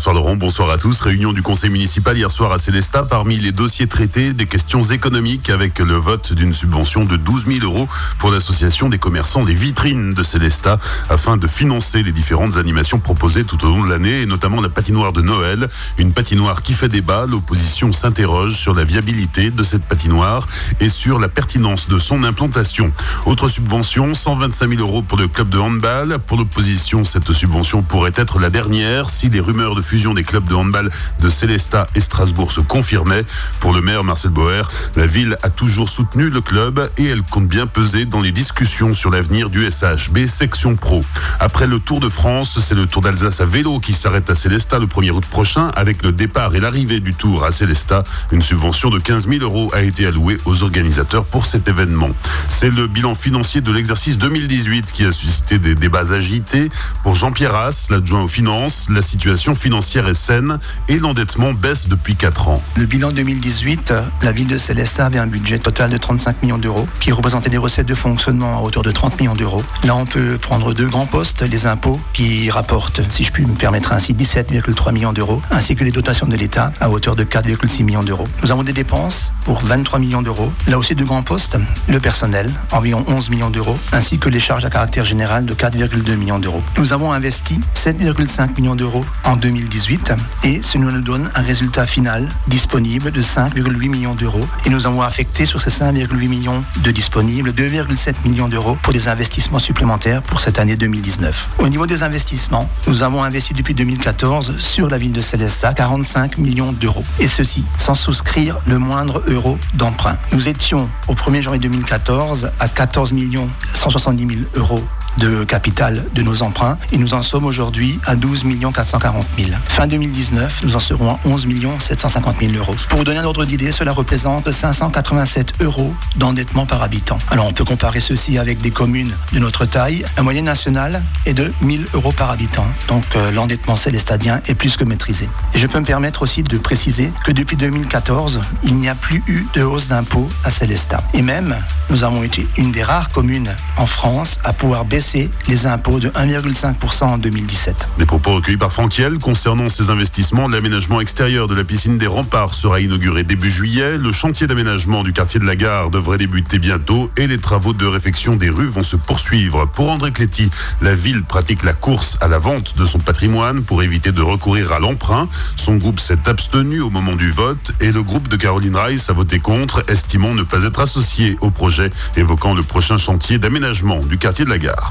Bonsoir Laurent, bonsoir à tous. Réunion du conseil municipal hier soir à Célestat. Parmi les dossiers traités, des questions économiques avec le vote d'une subvention de 12 000 euros pour l'association des commerçants des vitrines de Célestat afin de financer les différentes animations proposées tout au long de l'année et notamment la patinoire de Noël. Une patinoire qui fait débat. L'opposition s'interroge sur la viabilité de cette patinoire et sur la pertinence de son implantation. Autre subvention, 125 000 euros pour le club de handball. Pour l'opposition, cette subvention pourrait être la dernière si les rumeurs de fusion des clubs de handball de Célestat et Strasbourg se confirmait. Pour le maire Marcel Boer, la ville a toujours soutenu le club et elle compte bien peser dans les discussions sur l'avenir du SHB section pro. Après le Tour de France, c'est le Tour d'Alsace à vélo qui s'arrête à Célestat le 1er août prochain avec le départ et l'arrivée du Tour à Célestat. Une subvention de 15 000 euros a été allouée aux organisateurs pour cet événement. C'est le bilan financier de l'exercice 2018 qui a suscité des débats agités. Pour Jean-Pierre Haas, l'adjoint aux finances, la situation financière financière est saine et l'endettement baisse depuis 4 ans. Le bilan 2018, la ville de Célestat avait un budget total de 35 millions d'euros qui représentait des recettes de fonctionnement à hauteur de 30 millions d'euros. Là, on peut prendre deux grands postes, les impôts qui rapportent, si je puis me permettre ainsi, 17,3 millions d'euros, ainsi que les dotations de l'État à hauteur de 4,6 millions d'euros. Nous avons des dépenses pour 23 millions d'euros. Là aussi, deux grands postes, le personnel, environ 11 millions d'euros, ainsi que les charges à caractère général de 4,2 millions d'euros. Nous avons investi 7,5 millions d'euros en 2018 2018 et ce nous donne un résultat final disponible de 5,8 millions d'euros et nous avons affecté sur ces 5,8 millions de disponibles 2,7 millions d'euros pour des investissements supplémentaires pour cette année 2019. Au niveau des investissements, nous avons investi depuis 2014 sur la ville de Célestat 45 millions d'euros et ceci sans souscrire le moindre euro d'emprunt. Nous étions au 1er janvier 2014 à 14 millions 170 000 euros de capital de nos emprunts et nous en sommes aujourd'hui à 12 440 000. Fin 2019, nous en serons à 11 750 000 euros. Pour vous donner un ordre d'idée, cela représente 587 euros d'endettement par habitant. Alors on peut comparer ceci avec des communes de notre taille. La moyenne nationale est de 1000 euros par habitant. Donc euh, l'endettement célestadien est plus que maîtrisé. Et je peux me permettre aussi de préciser que depuis 2014, il n'y a plus eu de hausse d'impôts à Célestat. Et même, nous avons été une des rares communes en France à pouvoir baisser les impôts de 1,5% en 2017. Les propos recueillis par Franquiel concernant ces investissements, l'aménagement extérieur de la piscine des remparts sera inauguré début juillet. Le chantier d'aménagement du quartier de la gare devrait débuter bientôt et les travaux de réfection des rues vont se poursuivre. Pour André Cléty, la ville pratique la course à la vente de son patrimoine pour éviter de recourir à l'emprunt. Son groupe s'est abstenu au moment du vote et le groupe de Caroline Rice a voté contre, estimant ne pas être associé au projet, évoquant le prochain chantier d'aménagement du quartier de la gare.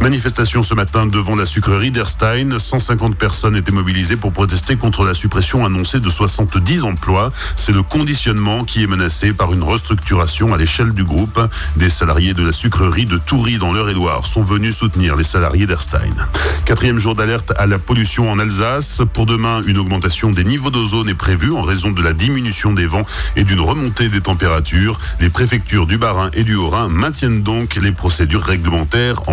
Manifestation ce matin devant la sucrerie d'Erstein. 150 personnes étaient mobilisées pour protester contre la suppression annoncée de 70 emplois. C'est le conditionnement qui est menacé par une restructuration à l'échelle du groupe. Des salariés de la sucrerie de Toury dans l'Eure-et-Loire sont venus soutenir les salariés d'Erstein. Quatrième jour d'alerte à la pollution en Alsace. Pour demain, une augmentation des niveaux d'ozone est prévue en raison de la diminution des vents et d'une remontée des températures. Les préfectures du Bas-Rhin et du Haut-Rhin maintiennent donc les procédures réglementaires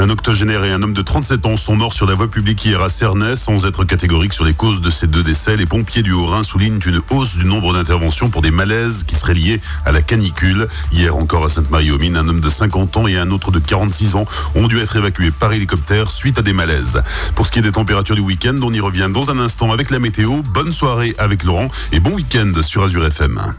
Un octogénaire et un homme de 37 ans sont morts sur la voie publique hier à Cernay. Sans être catégorique sur les causes de ces deux décès, les pompiers du Haut-Rhin soulignent une hausse du nombre d'interventions pour des malaises qui seraient liés à la canicule. Hier encore à Sainte-Marie-aux-Mines, un homme de 50 ans et un autre de 46 ans ont dû être évacués par hélicoptère suite à des malaises. Pour ce qui est des températures du week-end, on y revient dans un instant avec la météo. Bonne soirée avec Laurent et bon week-end sur Azure FM.